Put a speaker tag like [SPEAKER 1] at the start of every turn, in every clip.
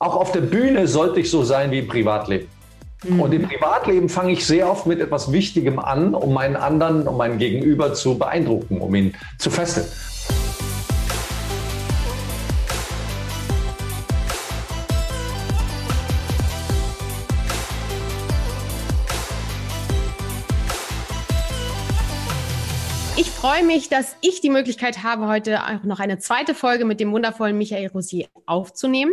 [SPEAKER 1] auch auf der Bühne sollte ich so sein wie im Privatleben. Mhm. Und im Privatleben fange ich sehr oft mit etwas Wichtigem an, um meinen anderen, um meinen Gegenüber zu beeindrucken, um ihn zu fesseln.
[SPEAKER 2] Freue mich, dass ich die Möglichkeit habe, heute auch noch eine zweite Folge mit dem wundervollen Michael Rosier aufzunehmen.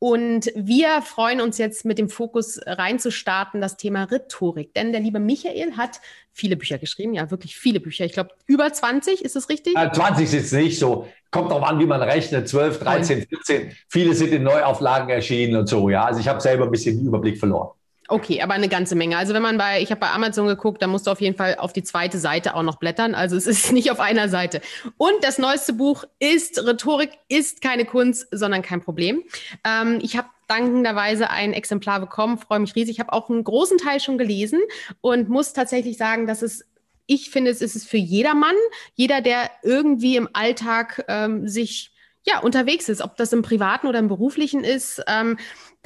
[SPEAKER 2] Und wir freuen uns jetzt mit dem Fokus reinzustarten, das Thema Rhetorik. Denn der liebe Michael hat viele Bücher geschrieben, ja, wirklich viele Bücher. Ich glaube, über 20, ist das richtig?
[SPEAKER 1] Ja, 20 ist jetzt nicht so. Kommt darauf an, wie man rechnet. 12, 13, 14. Viele sind in Neuauflagen erschienen und so, ja. Also ich habe selber ein bisschen den Überblick verloren.
[SPEAKER 2] Okay, aber eine ganze Menge. Also wenn man bei, ich habe bei Amazon geguckt, da musst du auf jeden Fall auf die zweite Seite auch noch blättern. Also es ist nicht auf einer Seite. Und das neueste Buch ist Rhetorik ist keine Kunst, sondern kein Problem. Ähm, ich habe dankenderweise ein Exemplar bekommen, freue mich riesig. Ich habe auch einen großen Teil schon gelesen und muss tatsächlich sagen, dass es ich finde, es ist für jedermann, jeder, der irgendwie im Alltag ähm, sich ja unterwegs ist, ob das im privaten oder im beruflichen ist. Ähm,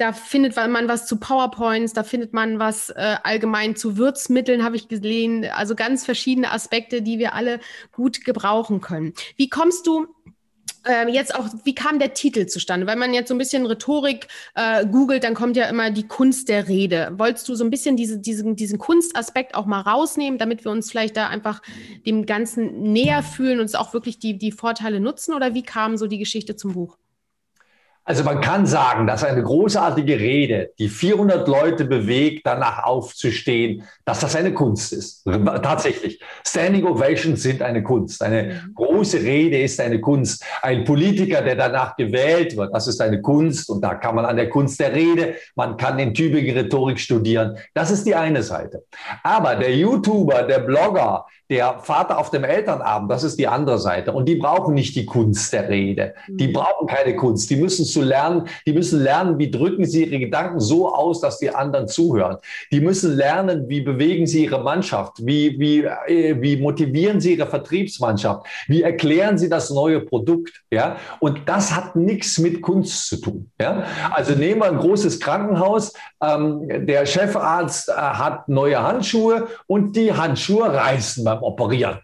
[SPEAKER 2] da findet man was zu PowerPoints, da findet man was äh, allgemein zu Würzmitteln, habe ich gesehen. Also ganz verschiedene Aspekte, die wir alle gut gebrauchen können. Wie kommst du äh, jetzt auch, wie kam der Titel zustande? Wenn man jetzt so ein bisschen Rhetorik äh, googelt, dann kommt ja immer die Kunst der Rede. Wolltest du so ein bisschen diese, diesen, diesen Kunstaspekt auch mal rausnehmen, damit wir uns vielleicht da einfach dem Ganzen näher fühlen und auch wirklich die, die Vorteile nutzen? Oder wie kam so die Geschichte zum Buch?
[SPEAKER 1] Also man kann sagen, dass eine großartige Rede, die 400 Leute bewegt, danach aufzustehen, dass das eine Kunst ist. Tatsächlich. Standing Ovations sind eine Kunst. Eine mhm. große Rede ist eine Kunst. Ein Politiker, der danach gewählt wird, das ist eine Kunst. Und da kann man an der Kunst der Rede, man kann in Tübingen Rhetorik studieren. Das ist die eine Seite. Aber der YouTuber, der Blogger, der Vater auf dem Elternabend, das ist die andere Seite. Und die brauchen nicht die Kunst der Rede. Die mhm. brauchen keine Kunst. Die müssen zu lernen, die müssen lernen, wie drücken sie ihre Gedanken so aus, dass die anderen zuhören. Die müssen lernen, wie bewegen sie ihre Mannschaft, wie, wie, äh, wie motivieren sie ihre Vertriebsmannschaft, wie erklären sie das neue Produkt. Ja? Und das hat nichts mit Kunst zu tun. Ja? Also nehmen wir ein großes Krankenhaus, ähm, der Chefarzt äh, hat neue Handschuhe und die Handschuhe reißen beim Operieren.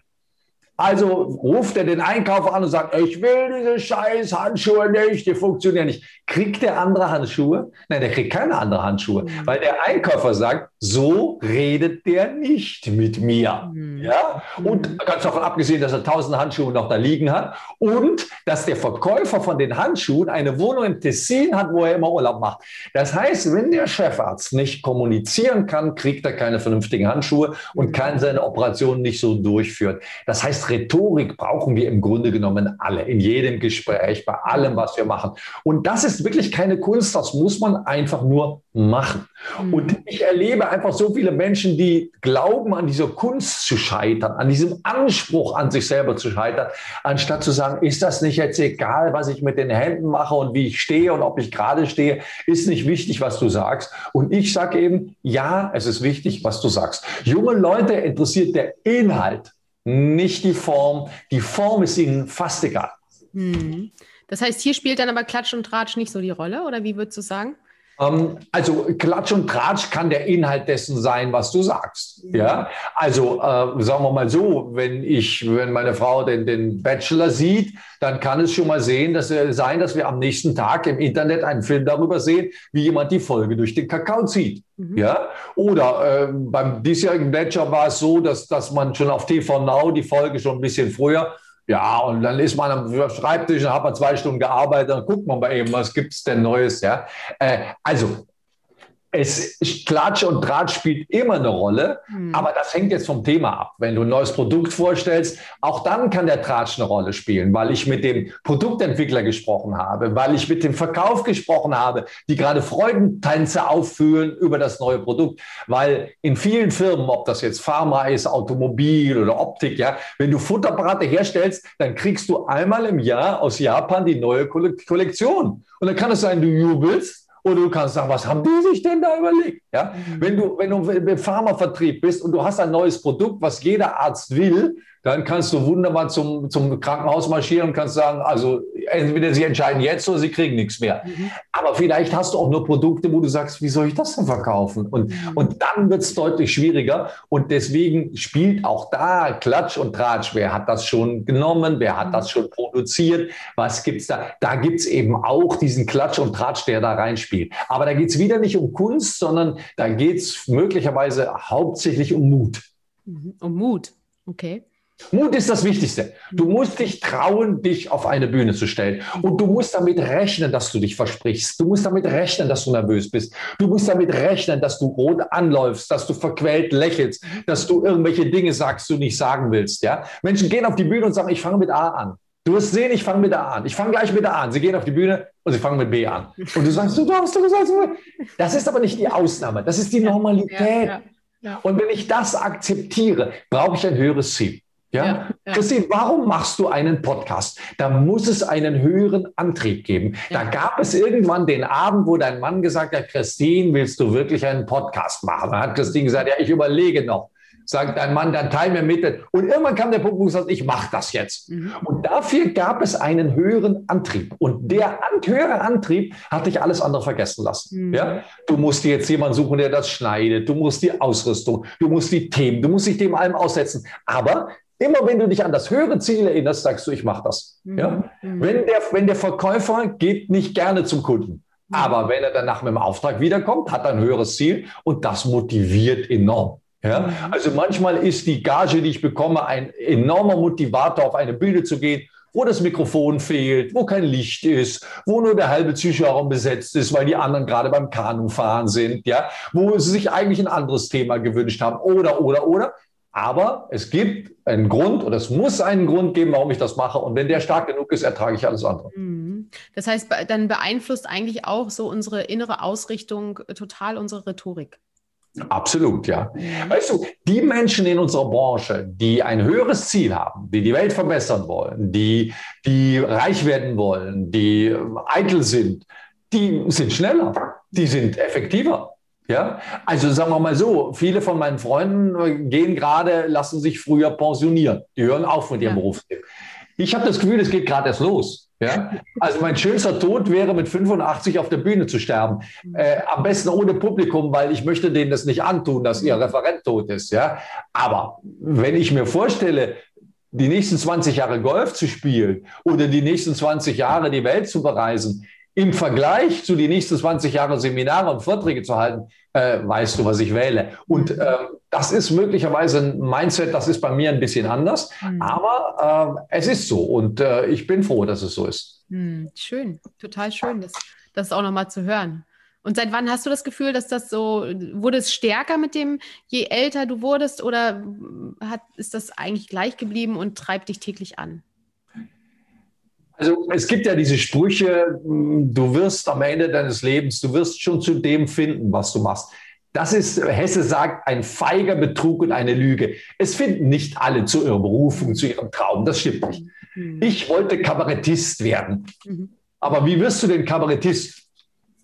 [SPEAKER 1] Also ruft er den Einkäufer an und sagt, ich will diese scheiß Handschuhe nicht, die funktionieren nicht. Kriegt der andere Handschuhe? Nein, der kriegt keine andere Handschuhe, mhm. weil der Einkäufer sagt, so redet der nicht mit mir. Mhm. Ja? Und ganz davon abgesehen, dass er tausend Handschuhe noch da liegen hat und dass der Verkäufer von den Handschuhen eine Wohnung im Tessin hat, wo er immer Urlaub macht. Das heißt, wenn der Chefarzt nicht kommunizieren kann, kriegt er keine vernünftigen Handschuhe und mhm. kann seine Operation nicht so durchführen. Das heißt, Rhetorik brauchen wir im Grunde genommen alle, in jedem Gespräch, bei allem, was wir machen. Und das ist wirklich keine Kunst, das muss man einfach nur machen. Mhm. Und ich erlebe einfach so viele Menschen, die glauben, an dieser Kunst zu scheitern, an diesem Anspruch an sich selber zu scheitern, anstatt zu sagen, ist das nicht jetzt egal, was ich mit den Händen mache und wie ich stehe und ob ich gerade stehe, ist nicht wichtig, was du sagst. Und ich sage eben, ja, es ist wichtig, was du sagst. Junge Leute interessiert der Inhalt nicht die Form. Die Form ist ihnen fast egal.
[SPEAKER 2] Hm. Das heißt, hier spielt dann aber Klatsch und Tratsch nicht so die Rolle, oder wie würdest du sagen?
[SPEAKER 1] Ähm, also Klatsch und Tratsch kann der Inhalt dessen sein, was du sagst. Mhm. Ja, also äh, sagen wir mal so, wenn ich, wenn meine Frau den, den Bachelor sieht, dann kann es schon mal sehen, dass äh, sein, dass wir am nächsten Tag im Internet einen Film darüber sehen, wie jemand die Folge durch den Kakao zieht. Mhm. Ja, oder äh, beim diesjährigen Bachelor war es so, dass, dass man schon auf TV Now die Folge schon ein bisschen früher ja, und dann ist man am Schreibtisch, dann hat man zwei Stunden gearbeitet, dann guckt man mal eben, was gibt es denn Neues. Ja? Äh, also es Klatsch und Draht spielt immer eine Rolle, mhm. aber das hängt jetzt vom Thema ab. Wenn du ein neues Produkt vorstellst, auch dann kann der Tratsch eine Rolle spielen, weil ich mit dem Produktentwickler gesprochen habe, weil ich mit dem Verkauf gesprochen habe, die gerade Freudentänze aufführen über das neue Produkt, weil in vielen Firmen, ob das jetzt Pharma ist, Automobil oder Optik, ja, wenn du Futterapparate herstellst, dann kriegst du einmal im Jahr aus Japan die neue Kollektion. Und dann kann es sein, du jubelst, oder du kannst sagen, was haben die sich denn da überlegt? Ja? Mhm. Wenn du, wenn du im Pharmavertrieb bist und du hast ein neues Produkt, was jeder Arzt will, dann kannst du wunderbar zum, zum Krankenhaus marschieren und kannst sagen, also entweder sie entscheiden jetzt oder sie kriegen nichts mehr. Mhm. Aber vielleicht hast du auch nur Produkte, wo du sagst, wie soll ich das denn verkaufen? Und, mhm. und dann wird es deutlich schwieriger. Und deswegen spielt auch da Klatsch und Tratsch. Wer hat das schon genommen? Wer hat mhm. das schon produziert? Was gibt's da? Da gibt's eben auch diesen Klatsch und Tratsch, der da reinspielt. Aber da geht's wieder nicht um Kunst, sondern da geht's möglicherweise hauptsächlich um Mut.
[SPEAKER 2] Mhm. Um Mut, okay.
[SPEAKER 1] Mut ist das Wichtigste. Du musst dich trauen, dich auf eine Bühne zu stellen. Und du musst damit rechnen, dass du dich versprichst. Du musst damit rechnen, dass du nervös bist. Du musst damit rechnen, dass du rot anläufst, dass du verquält lächelst, dass du irgendwelche Dinge sagst, die du nicht sagen willst. Ja? Menschen gehen auf die Bühne und sagen, ich fange mit A an. Du wirst sehen, ich fange mit A an. Ich fange gleich mit A an. Sie gehen auf die Bühne und sie fangen mit B an. Und du sagst, du darfst, du sagst, das ist aber nicht die Ausnahme. Das ist die Normalität. Ja, ja, ja. Und wenn ich das akzeptiere, brauche ich ein höheres Ziel. Ja? ja, ja. Christine, warum machst du einen Podcast? Da muss es einen höheren Antrieb geben. Ja. Da gab es irgendwann den Abend, wo dein Mann gesagt hat, Christine, willst du wirklich einen Podcast machen? Dann hat Christine gesagt, ja, ich überlege noch. Sagt dein Mann, dann teil mir mit. Und irgendwann kam der Punkt, wo du sagst, ich mache das jetzt. Mhm. Und dafür gab es einen höheren Antrieb. Und der höhere Antrieb hat dich alles andere vergessen lassen. Mhm. Ja? Du musst dir jetzt jemanden suchen, der das schneidet. Du musst die Ausrüstung, du musst die Themen, du musst dich dem allem aussetzen. Aber Immer wenn du dich an das höhere Ziel erinnerst, sagst du, ich mache das. Mhm. Ja? Mhm. Wenn, der, wenn der Verkäufer geht nicht gerne zum Kunden, mhm. aber wenn er danach mit dem Auftrag wiederkommt, hat er ein höheres Ziel und das motiviert enorm. Ja? Mhm. Also manchmal ist die Gage, die ich bekomme, ein enormer Motivator, auf eine Bühne zu gehen, wo das Mikrofon fehlt, wo kein Licht ist, wo nur der halbe Zuschauerraum besetzt ist, weil die anderen gerade beim Kanufahren sind, ja, wo sie sich eigentlich ein anderes Thema gewünscht haben oder, oder, oder. Aber es gibt einen Grund oder es muss einen Grund geben, warum ich das mache. Und wenn der stark genug ist, ertrage ich alles andere. Mhm.
[SPEAKER 2] Das heißt, dann beeinflusst eigentlich auch so unsere innere Ausrichtung total unsere Rhetorik.
[SPEAKER 1] Absolut, ja. Mhm. Weißt du, die Menschen in unserer Branche, die ein höheres Ziel haben, die die Welt verbessern wollen, die, die reich werden wollen, die eitel sind, die sind schneller, die sind effektiver. Ja, also sagen wir mal so, viele von meinen Freunden äh, gehen gerade, lassen sich früher pensionieren. Die hören auf mit ihrem ja. Berufsleben. Ich habe das Gefühl, es geht gerade erst los. Ja? Also mein schönster Tod wäre mit 85 auf der Bühne zu sterben. Äh, am besten ohne Publikum, weil ich möchte denen das nicht antun, dass ihr Referent tot ist. Ja? Aber wenn ich mir vorstelle, die nächsten 20 Jahre Golf zu spielen oder die nächsten 20 Jahre die Welt zu bereisen, im Vergleich zu den nächsten 20 Jahren Seminare und Vorträge zu halten, äh, weißt du, was ich wähle. Und äh, das ist möglicherweise ein Mindset, das ist bei mir ein bisschen anders, mhm. aber äh, es ist so und äh, ich bin froh, dass es so ist.
[SPEAKER 2] Mhm, schön, total schön, das, das auch nochmal zu hören. Und seit wann hast du das Gefühl, dass das so, wurde es stärker mit dem, je älter du wurdest oder hat, ist das eigentlich gleich geblieben und treibt dich täglich an?
[SPEAKER 1] Also es gibt ja diese Sprüche, hm, du wirst am Ende deines Lebens, du wirst schon zu dem finden, was du machst. Das ist, Hesse sagt, ein feiger Betrug und eine Lüge. Es finden nicht alle zu ihrer Berufung, zu ihrem Traum. Das stimmt nicht. Mhm. Ich wollte Kabarettist werden. Mhm. Aber wie wirst du denn Kabarettist?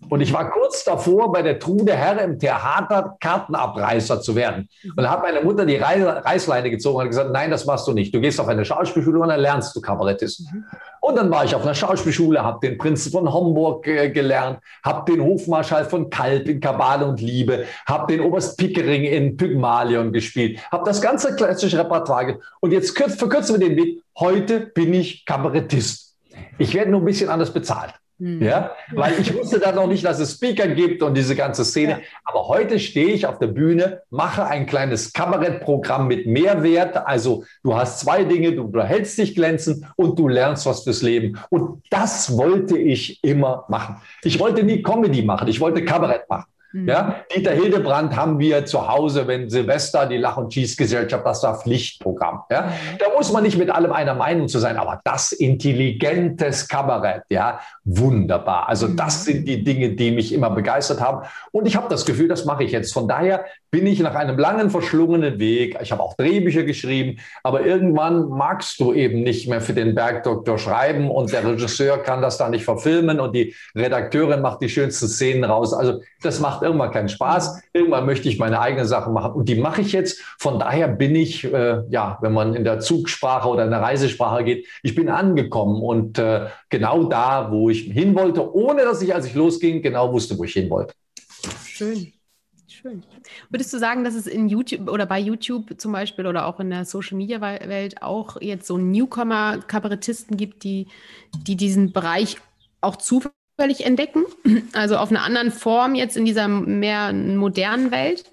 [SPEAKER 1] Und ich war kurz davor, bei der Trude Herr im Theater Kartenabreißer zu werden. Und da hat meine Mutter die Reißleine gezogen und gesagt, nein, das machst du nicht. Du gehst auf eine Schauspielschule und dann lernst du Kabarettist. Mhm. Und dann war ich auf einer Schauspielschule, habe den Prinzen von Homburg äh, gelernt, habe den Hofmarschall von Kalb in Kabale und Liebe, habe den Oberst Pickering in Pygmalion gespielt, habe das ganze klassische Repertoire. Und jetzt verkürzen wir den Weg. Heute bin ich Kabarettist. Ich werde nur ein bisschen anders bezahlt. Mhm. Ja, weil ich wusste dann noch nicht, dass es Speaker gibt und diese ganze Szene. Ja. Aber heute stehe ich auf der Bühne, mache ein kleines Kabarettprogramm mit Mehrwert. Also du hast zwei Dinge, du hältst dich glänzend und du lernst was fürs Leben. Und das wollte ich immer machen. Ich wollte nie Comedy machen, ich wollte Kabarett machen. Mhm. Ja, Dieter Hildebrand haben wir zu Hause, wenn Silvester, die Lach- und Schießgesellschaft, das war Pflichtprogramm. Ja, mhm. da muss man nicht mit allem einer Meinung zu sein, aber das intelligentes Kabarett, ja, wunderbar. Also mhm. das sind die Dinge, die mich immer begeistert haben. Und ich habe das Gefühl, das mache ich jetzt. Von daher bin ich nach einem langen, verschlungenen Weg, ich habe auch Drehbücher geschrieben, aber irgendwann magst du eben nicht mehr für den Bergdoktor schreiben und der Regisseur kann das da nicht verfilmen und die Redakteurin macht die schönsten Szenen raus. Also das macht irgendwann keinen Spaß. Irgendwann möchte ich meine eigenen Sachen machen und die mache ich jetzt. Von daher bin ich, äh, ja, wenn man in der Zugsprache oder in der Reisesprache geht, ich bin angekommen und äh, genau da, wo ich hin wollte, ohne dass ich, als ich losging, genau wusste, wo ich hin wollte.
[SPEAKER 2] Schön. Schön. Würdest du sagen, dass es in YouTube oder bei YouTube zum Beispiel oder auch in der Social Media Welt auch jetzt so Newcomer-Kabarettisten gibt, die, die diesen Bereich auch zufällig entdecken? Also auf einer anderen Form jetzt in dieser mehr modernen Welt?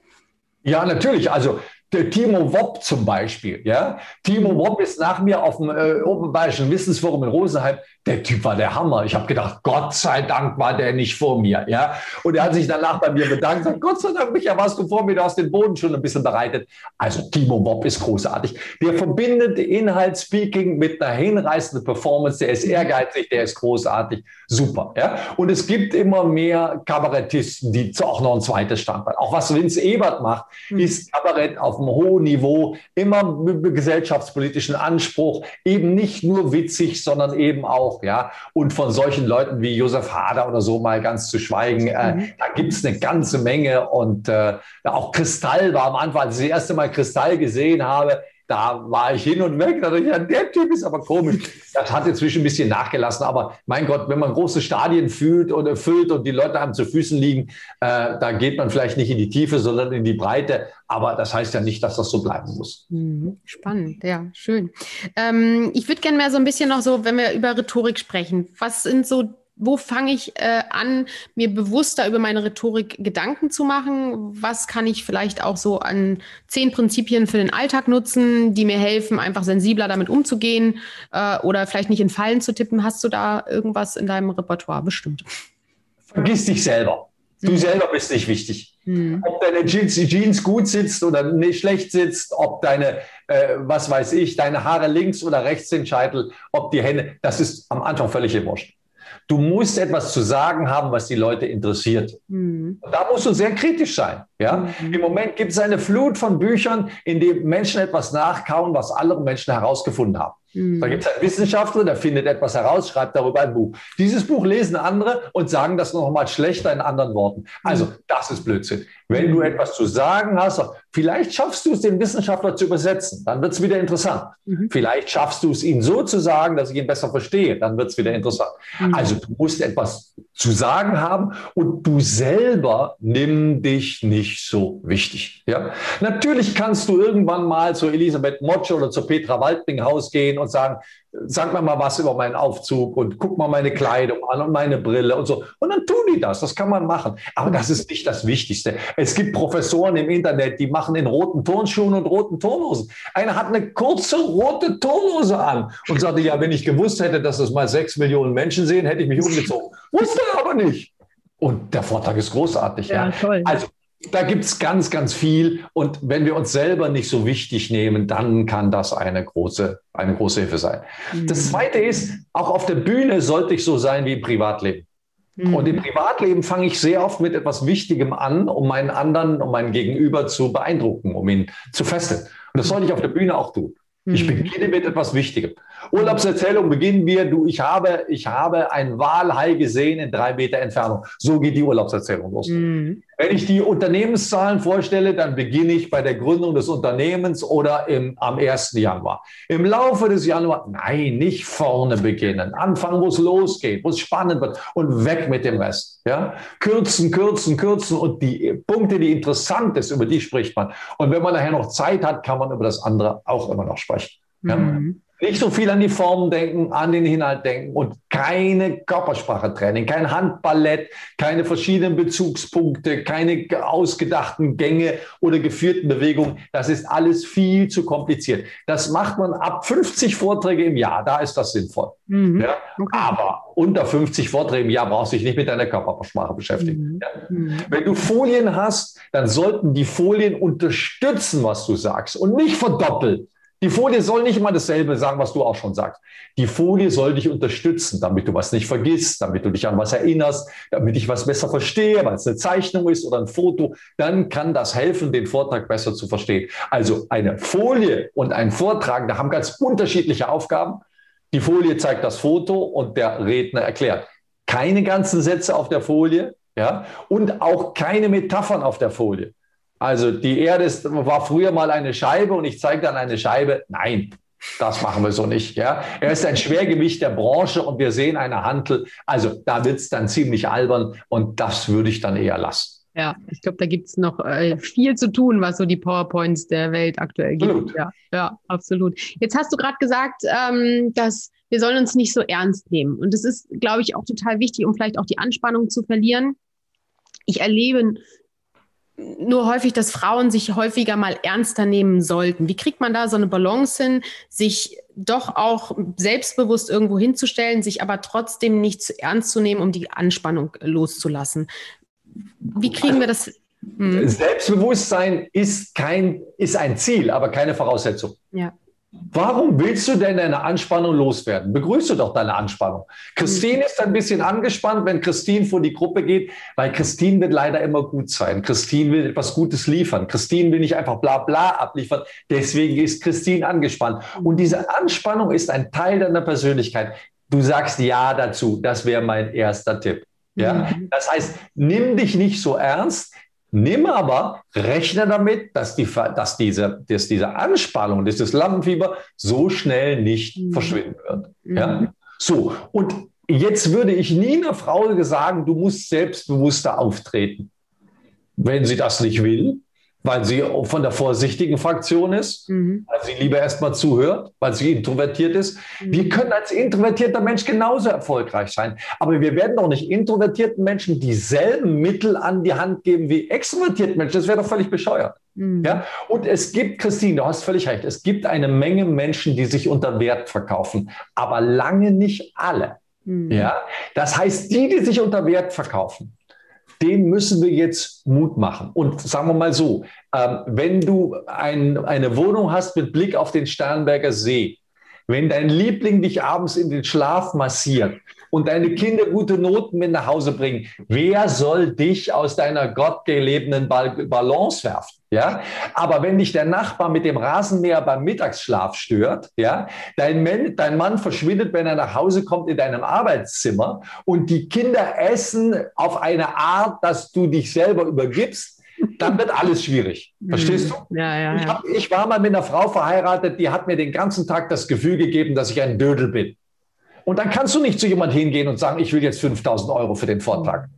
[SPEAKER 1] Ja, natürlich. Also Timo Wopp zum Beispiel. Ja? Timo Wopp ist nach mir auf dem äh, Oberbayerischen Wissensforum in Rosenheim der Typ war der Hammer. Ich habe gedacht, Gott sei Dank war der nicht vor mir. Ja? Und er hat sich danach bei mir bedankt und gesagt, Gott sei Dank, Micha, warst du vor mir, du hast den Boden schon ein bisschen bereitet. Also Timo Bob ist großartig. Der verbindet Inhalt, Speaking mit einer hinreißenden Performance. Der ist ehrgeizig, der ist großartig. Super. Ja? Und es gibt immer mehr Kabarettisten, die auch noch ein zweites Standbein. Auch was Vince Ebert macht, mhm. ist Kabarett auf einem hohen Niveau, immer mit gesellschaftspolitischen Anspruch, eben nicht nur witzig, sondern eben auch auch, ja. Und von solchen Leuten wie Josef Hader oder so mal ganz zu schweigen, äh, mhm. da gibt es eine ganze Menge. Und äh, auch Kristall war am Anfang, als ich das erste Mal Kristall gesehen habe, da war ich hin und weg. Da ja, der Typ ist aber komisch. Das hat inzwischen ein bisschen nachgelassen. Aber mein Gott, wenn man große Stadien fühlt und erfüllt und die Leute einem zu Füßen liegen, äh, da geht man vielleicht nicht in die Tiefe, sondern in die Breite. Aber das heißt ja nicht, dass das so bleiben muss.
[SPEAKER 2] Mhm. Spannend, ja, schön. Ähm, ich würde gerne mehr so ein bisschen noch so, wenn wir über Rhetorik sprechen, was sind so wo fange ich äh, an, mir bewusster über meine Rhetorik Gedanken zu machen? Was kann ich vielleicht auch so an zehn Prinzipien für den Alltag nutzen, die mir helfen, einfach sensibler damit umzugehen äh, oder vielleicht nicht in Fallen zu tippen? Hast du da irgendwas in deinem Repertoire bestimmt?
[SPEAKER 1] Vergiss dich selber. Du mhm. selber bist nicht wichtig. Mhm. Ob deine Jeans, Jeans, gut sitzt oder nicht schlecht sitzt, ob deine, äh, was weiß ich, deine Haare links oder rechts sind, Scheitel, ob die Hände, das ist am Anfang völlig wurscht. Du musst etwas zu sagen haben, was die Leute interessiert. Mhm. Da musst du sehr kritisch sein. Ja? Mhm. Im Moment gibt es eine Flut von Büchern, in denen Menschen etwas nachkauen, was andere Menschen herausgefunden haben. Mhm. Da gibt es einen Wissenschaftler, der findet etwas heraus, schreibt darüber ein Buch. Dieses Buch lesen andere und sagen das nochmal schlechter in anderen Worten. Also, mhm. das ist Blödsinn. Wenn du mhm. etwas zu sagen hast, vielleicht schaffst du es, den Wissenschaftler zu übersetzen, dann wird es wieder interessant. Mhm. Vielleicht schaffst du es, ihn so zu sagen, dass ich ihn besser verstehe, dann wird es wieder interessant. Mhm. Also du musst etwas zu sagen haben und du selber nimm dich nicht so wichtig. Ja? Natürlich kannst du irgendwann mal zu Elisabeth Motsche oder zu Petra Waldbinghaus gehen und sagen, sag mir mal was über meinen Aufzug und guck mal meine Kleidung an und meine Brille und so. Und dann tun die das. Das kann man machen. Aber das ist nicht das Wichtigste. Es gibt Professoren im Internet, die machen in roten Turnschuhen und roten Turnhosen. Einer hat eine kurze rote Turnhose an und sagte, ja, wenn ich gewusst hätte, dass das mal sechs Millionen Menschen sehen, hätte ich mich umgezogen. Wusste aber nicht. Und der Vortrag ist großartig. Ja, ja. Toll. Also da gibt es ganz, ganz viel. Und wenn wir uns selber nicht so wichtig nehmen, dann kann das eine große, eine große Hilfe sein. Mhm. Das Zweite ist, auch auf der Bühne sollte ich so sein wie im Privatleben. Mhm. Und im Privatleben fange ich sehr oft mit etwas Wichtigem an, um meinen anderen, um meinen Gegenüber zu beeindrucken, um ihn zu fesseln. Und das sollte ich auf der Bühne auch tun. Ich mhm. beginne mit etwas Wichtigem. Urlaubserzählung beginnen wir. Du, ich habe, ich habe ein Walhai gesehen in drei Meter Entfernung. So geht die Urlaubserzählung los. Mhm. Wenn ich die Unternehmenszahlen vorstelle, dann beginne ich bei der Gründung des Unternehmens oder im, am 1. Januar. Im Laufe des Januar, nein, nicht vorne beginnen. Anfangen, wo es losgeht, wo es spannend wird und weg mit dem Rest. Ja? Kürzen, kürzen, kürzen und die Punkte, die interessant ist, über die spricht man. Und wenn man nachher noch Zeit hat, kann man über das andere auch immer noch sprechen. Ja? Mhm. Nicht so viel an die Formen denken, an den Inhalt denken und keine Körpersprache-Training, kein Handballett, keine verschiedenen Bezugspunkte, keine ausgedachten Gänge oder geführten Bewegungen. Das ist alles viel zu kompliziert. Das macht man ab 50 Vorträge im Jahr. Da ist das sinnvoll. Mhm. Ja? Okay. Aber unter 50 Vorträge im Jahr brauchst du dich nicht mit deiner Körpersprache beschäftigen. Mhm. Ja? Mhm. Wenn du Folien hast, dann sollten die Folien unterstützen, was du sagst und nicht verdoppeln. Die Folie soll nicht immer dasselbe sagen, was du auch schon sagst. Die Folie soll dich unterstützen, damit du was nicht vergisst, damit du dich an was erinnerst, damit ich was besser verstehe, weil es eine Zeichnung ist oder ein Foto. Dann kann das helfen, den Vortrag besser zu verstehen. Also eine Folie und ein Vortrag, da haben ganz unterschiedliche Aufgaben. Die Folie zeigt das Foto und der Redner erklärt. Keine ganzen Sätze auf der Folie, ja, und auch keine Metaphern auf der Folie. Also die Erde ist, war früher mal eine Scheibe und ich zeige dann eine Scheibe. Nein, das machen wir so nicht. Ja? Er ist ein Schwergewicht der Branche und wir sehen eine Hantel. Also da wird es dann ziemlich albern und das würde ich dann eher lassen.
[SPEAKER 2] Ja, ich glaube, da gibt es noch äh, viel zu tun, was so die PowerPoints der Welt aktuell gibt. Ja, ja, absolut. Jetzt hast du gerade gesagt, ähm, dass wir sollen uns nicht so ernst nehmen. Und das ist, glaube ich, auch total wichtig, um vielleicht auch die Anspannung zu verlieren. Ich erlebe nur häufig, dass Frauen sich häufiger mal ernster nehmen sollten. Wie kriegt man da so eine Balance hin, sich doch auch selbstbewusst irgendwo hinzustellen, sich aber trotzdem nicht zu ernst zu nehmen, um die Anspannung loszulassen? Wie kriegen wir das?
[SPEAKER 1] Hm? Selbstbewusstsein ist kein, ist ein Ziel, aber keine Voraussetzung.
[SPEAKER 2] Ja.
[SPEAKER 1] Warum willst du denn deine Anspannung loswerden? Begrüße doch deine Anspannung. Christine ist ein bisschen angespannt, wenn Christine vor die Gruppe geht, weil Christine wird leider immer gut sein. Christine will etwas Gutes liefern. Christine will nicht einfach bla bla abliefern. Deswegen ist Christine angespannt. Und diese Anspannung ist ein Teil deiner Persönlichkeit. Du sagst Ja dazu. Das wäre mein erster Tipp. Ja? Mhm. Das heißt, nimm dich nicht so ernst, Nimm aber, rechne damit, dass, die, dass, diese, dass diese Anspannung, dieses Lampenfieber so schnell nicht mhm. verschwinden wird. Mhm. Ja? So, und jetzt würde ich nie einer Frau sagen, du musst selbstbewusster auftreten. Wenn sie das nicht will, weil sie von der vorsichtigen Fraktion ist, mhm. weil sie lieber erstmal zuhört, weil sie introvertiert ist. Mhm. Wir können als introvertierter Mensch genauso erfolgreich sein, aber wir werden doch nicht introvertierten Menschen dieselben Mittel an die Hand geben wie extrovertierten Menschen. Das wäre doch völlig bescheuert. Mhm. Ja? Und es gibt, Christine, du hast völlig recht, es gibt eine Menge Menschen, die sich unter Wert verkaufen, aber lange nicht alle. Mhm. Ja? Das heißt, die, die sich unter Wert verkaufen, dem müssen wir jetzt Mut machen. Und sagen wir mal so, ähm, wenn du ein, eine Wohnung hast mit Blick auf den Sternberger See, wenn dein Liebling dich abends in den Schlaf massiert und deine Kinder gute Noten mit nach Hause bringen, wer soll dich aus deiner gottgelebenen Balance werfen? Ja, aber wenn dich der Nachbar mit dem Rasenmäher beim Mittagsschlaf stört, ja, dein Mann, dein Mann verschwindet, wenn er nach Hause kommt in deinem Arbeitszimmer und die Kinder essen auf eine Art, dass du dich selber übergibst, dann wird alles schwierig. Verstehst
[SPEAKER 2] du? Ja, ja,
[SPEAKER 1] ich, hab, ich, war mal mit einer Frau verheiratet, die hat mir den ganzen Tag das Gefühl gegeben, dass ich ein Dödel bin. Und dann kannst du nicht zu jemand hingehen und sagen, ich will jetzt 5000 Euro für den Vortrag.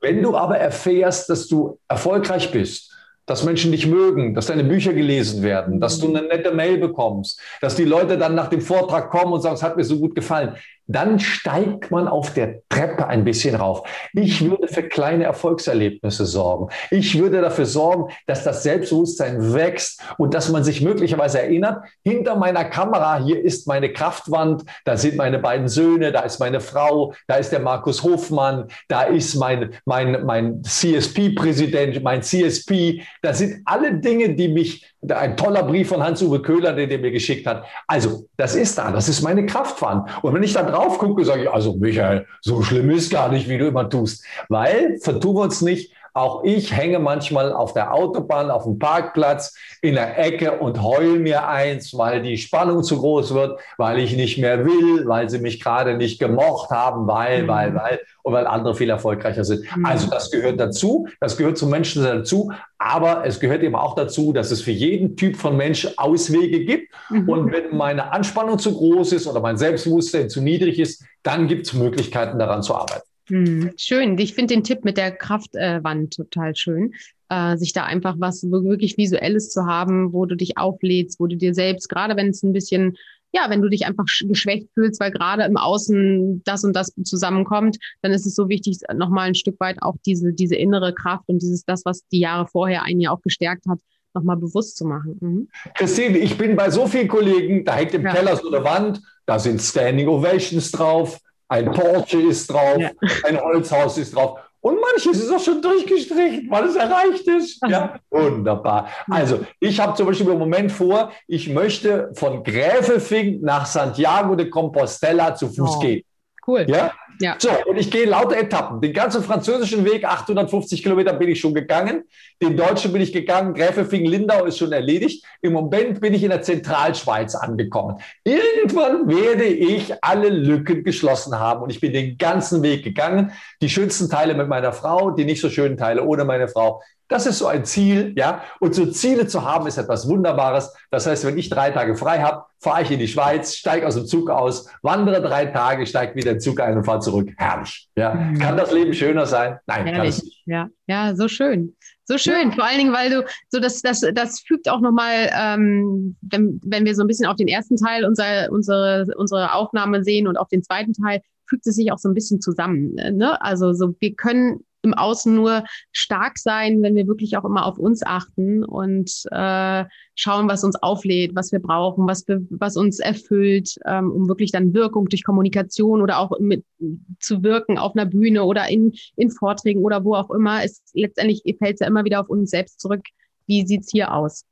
[SPEAKER 1] Wenn du aber erfährst, dass du erfolgreich bist, dass Menschen dich mögen, dass deine Bücher gelesen werden, dass du eine nette Mail bekommst, dass die Leute dann nach dem Vortrag kommen und sagen, es hat mir so gut gefallen dann steigt man auf der Treppe ein bisschen rauf. Ich würde für kleine Erfolgserlebnisse sorgen. Ich würde dafür sorgen, dass das Selbstbewusstsein wächst und dass man sich möglicherweise erinnert, hinter meiner Kamera, hier ist meine Kraftwand, da sind meine beiden Söhne, da ist meine Frau, da ist der Markus Hofmann, da ist mein, mein, mein CSP-Präsident, mein CSP. Da sind alle Dinge, die mich ein toller Brief von Hans-Uwe Köhler, den der mir geschickt hat. Also, das ist da, das ist meine Kraftwand. Und wenn ich da drauf gucke, sage ich, also Michael, so schlimm ist gar nicht, wie du immer tust. Weil, vertun wir uns nicht, auch ich hänge manchmal auf der Autobahn, auf dem Parkplatz in der Ecke und heul mir eins, weil die Spannung zu groß wird, weil ich nicht mehr will, weil sie mich gerade nicht gemocht haben, weil, mhm. weil, weil und weil andere viel erfolgreicher sind. Mhm. Also das gehört dazu, das gehört zum Menschen dazu, aber es gehört eben auch dazu, dass es für jeden Typ von Mensch Auswege gibt. Mhm. Und wenn meine Anspannung zu groß ist oder mein Selbstbewusstsein zu niedrig ist, dann gibt es Möglichkeiten daran zu arbeiten.
[SPEAKER 2] Hm, schön. Ich finde den Tipp mit der Kraftwand äh, total schön. Äh, sich da einfach was wirklich Visuelles zu haben, wo du dich auflädst, wo du dir selbst, gerade wenn es ein bisschen, ja, wenn du dich einfach geschwächt fühlst, weil gerade im Außen das und das zusammenkommt, dann ist es so wichtig, nochmal ein Stück weit auch diese, diese innere Kraft und dieses, das, was die Jahre vorher einen ja auch gestärkt hat, nochmal bewusst zu machen. Mhm.
[SPEAKER 1] Christine, ich bin bei so vielen Kollegen, da hängt im ja. Keller so eine Wand, da sind Standing Ovations drauf, ein Porsche ist drauf, ja. ein Holzhaus ist drauf. Und manches ist auch schon durchgestrichen, weil es erreicht ist. Ja, wunderbar. Also, ich habe zum Beispiel im Moment vor, ich möchte von Gräfelfing nach Santiago de Compostela zu Fuß oh, gehen.
[SPEAKER 2] Cool.
[SPEAKER 1] Ja? Ja. So, und ich gehe lauter Etappen. Den ganzen französischen Weg, 850 Kilometer, bin ich schon gegangen. Den deutschen bin ich gegangen. Gräfelfing-Lindau ist schon erledigt. Im Moment bin ich in der Zentralschweiz angekommen. Irgendwann werde ich alle Lücken geschlossen haben und ich bin den ganzen Weg gegangen. Die schönsten Teile mit meiner Frau, die nicht so schönen Teile ohne meine Frau. Das ist so ein Ziel, ja. Und so Ziele zu haben, ist etwas Wunderbares. Das heißt, wenn ich drei Tage frei habe, fahre ich in die Schweiz, steige aus dem Zug aus, wandere drei Tage, steige wieder in den Zug ein und fahre zurück. Herrlich. Ja. Mhm. Kann das Leben schöner sein?
[SPEAKER 2] Nein, Herrlich. kann es nicht. Ja, ja, so schön. So schön. Vor allen Dingen, weil du so das, das, das fügt auch nochmal, ähm, wenn, wenn wir so ein bisschen auf den ersten Teil unserer, unsere, unsere Aufnahme sehen und auf den zweiten Teil, fügt es sich auch so ein bisschen zusammen. Ne? Also so, wir können im Außen nur stark sein, wenn wir wirklich auch immer auf uns achten und äh, schauen, was uns auflädt, was wir brauchen, was, wir, was uns erfüllt, ähm, um wirklich dann Wirkung durch Kommunikation oder auch mit zu wirken auf einer Bühne oder in, in Vorträgen oder wo auch immer. Es letztendlich fällt es ja immer wieder auf uns selbst zurück. Wie sieht's hier aus?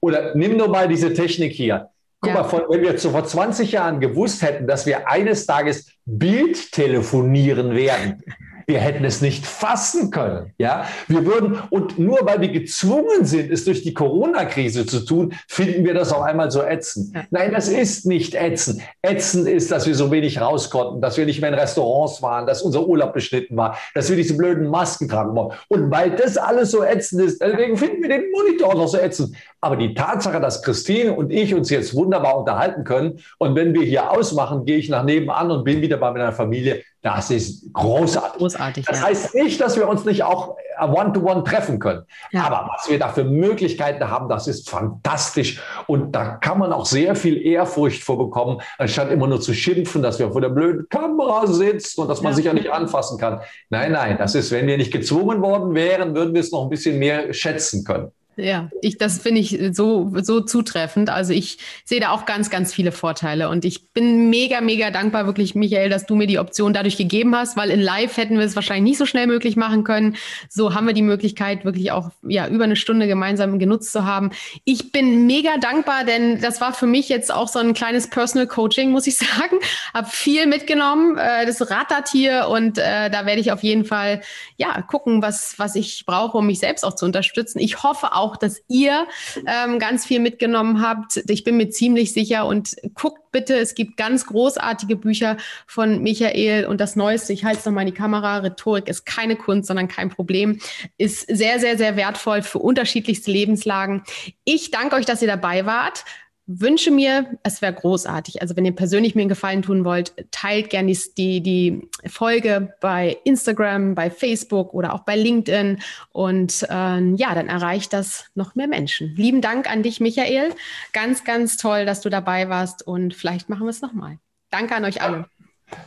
[SPEAKER 1] Oder nimm nur mal diese Technik hier. Guck ja. mal, von, wenn wir zu vor 20 Jahren gewusst hätten, dass wir eines Tages Bild telefonieren werden, wir hätten es nicht fassen können. Ja, wir würden, und nur weil wir gezwungen sind, es durch die Corona-Krise zu tun, finden wir das auf einmal so ätzend. Nein, das ist nicht ätzend. Ätzend ist, dass wir so wenig raus konnten, dass wir nicht mehr in Restaurants waren, dass unser Urlaub beschnitten war, dass wir diese blöden Masken tragen wollen. Und weil das alles so ätzend ist, deswegen finden wir den Monitor auch noch so ätzend. Aber die Tatsache, dass Christine und ich uns jetzt wunderbar unterhalten können und wenn wir hier ausmachen, gehe ich nach nebenan und bin wieder bei meiner Familie, das ist großartig. großartig das ja. heißt nicht, dass wir uns nicht auch one-to-one -one treffen können. Ja. Aber was wir da für Möglichkeiten haben, das ist fantastisch. Und da kann man auch sehr viel Ehrfurcht vorbekommen, anstatt immer nur zu schimpfen, dass wir vor der blöden Kamera sitzen und dass man ja. sich ja nicht anfassen kann. Nein, nein, das ist, wenn wir nicht gezwungen worden wären, würden wir es noch ein bisschen mehr schätzen können.
[SPEAKER 2] Ja, ich, das finde ich so, so zutreffend. Also ich sehe da auch ganz, ganz viele Vorteile. Und ich bin mega, mega dankbar, wirklich, Michael, dass du mir die Option dadurch gegeben hast, weil in Live hätten wir es wahrscheinlich nicht so schnell möglich machen können. So haben wir die Möglichkeit, wirklich auch ja, über eine Stunde gemeinsam genutzt zu haben. Ich bin mega dankbar, denn das war für mich jetzt auch so ein kleines Personal Coaching, muss ich sagen. Hab viel mitgenommen. Äh, das rattert hier und äh, da werde ich auf jeden Fall ja gucken, was, was ich brauche, um mich selbst auch zu unterstützen. Ich hoffe auch, auch, dass ihr ähm, ganz viel mitgenommen habt. Ich bin mir ziemlich sicher und guckt bitte, es gibt ganz großartige Bücher von Michael und das Neueste, ich halte es nochmal in die Kamera, Rhetorik ist keine Kunst, sondern kein Problem, ist sehr, sehr, sehr wertvoll für unterschiedlichste Lebenslagen. Ich danke euch, dass ihr dabei wart wünsche mir, es wäre großartig. Also wenn ihr persönlich mir einen Gefallen tun wollt, teilt gerne die, die Folge bei Instagram, bei Facebook oder auch bei LinkedIn. Und ähm, ja, dann erreicht das noch mehr Menschen. Lieben Dank an dich, Michael. Ganz, ganz toll, dass du dabei warst und vielleicht machen wir es nochmal. Danke an euch alle.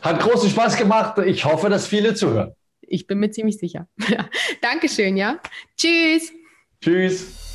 [SPEAKER 1] Hat großen Spaß gemacht. Ich hoffe, dass viele zuhören.
[SPEAKER 2] Ich bin mir ziemlich sicher. Dankeschön, ja. Tschüss.
[SPEAKER 1] Tschüss.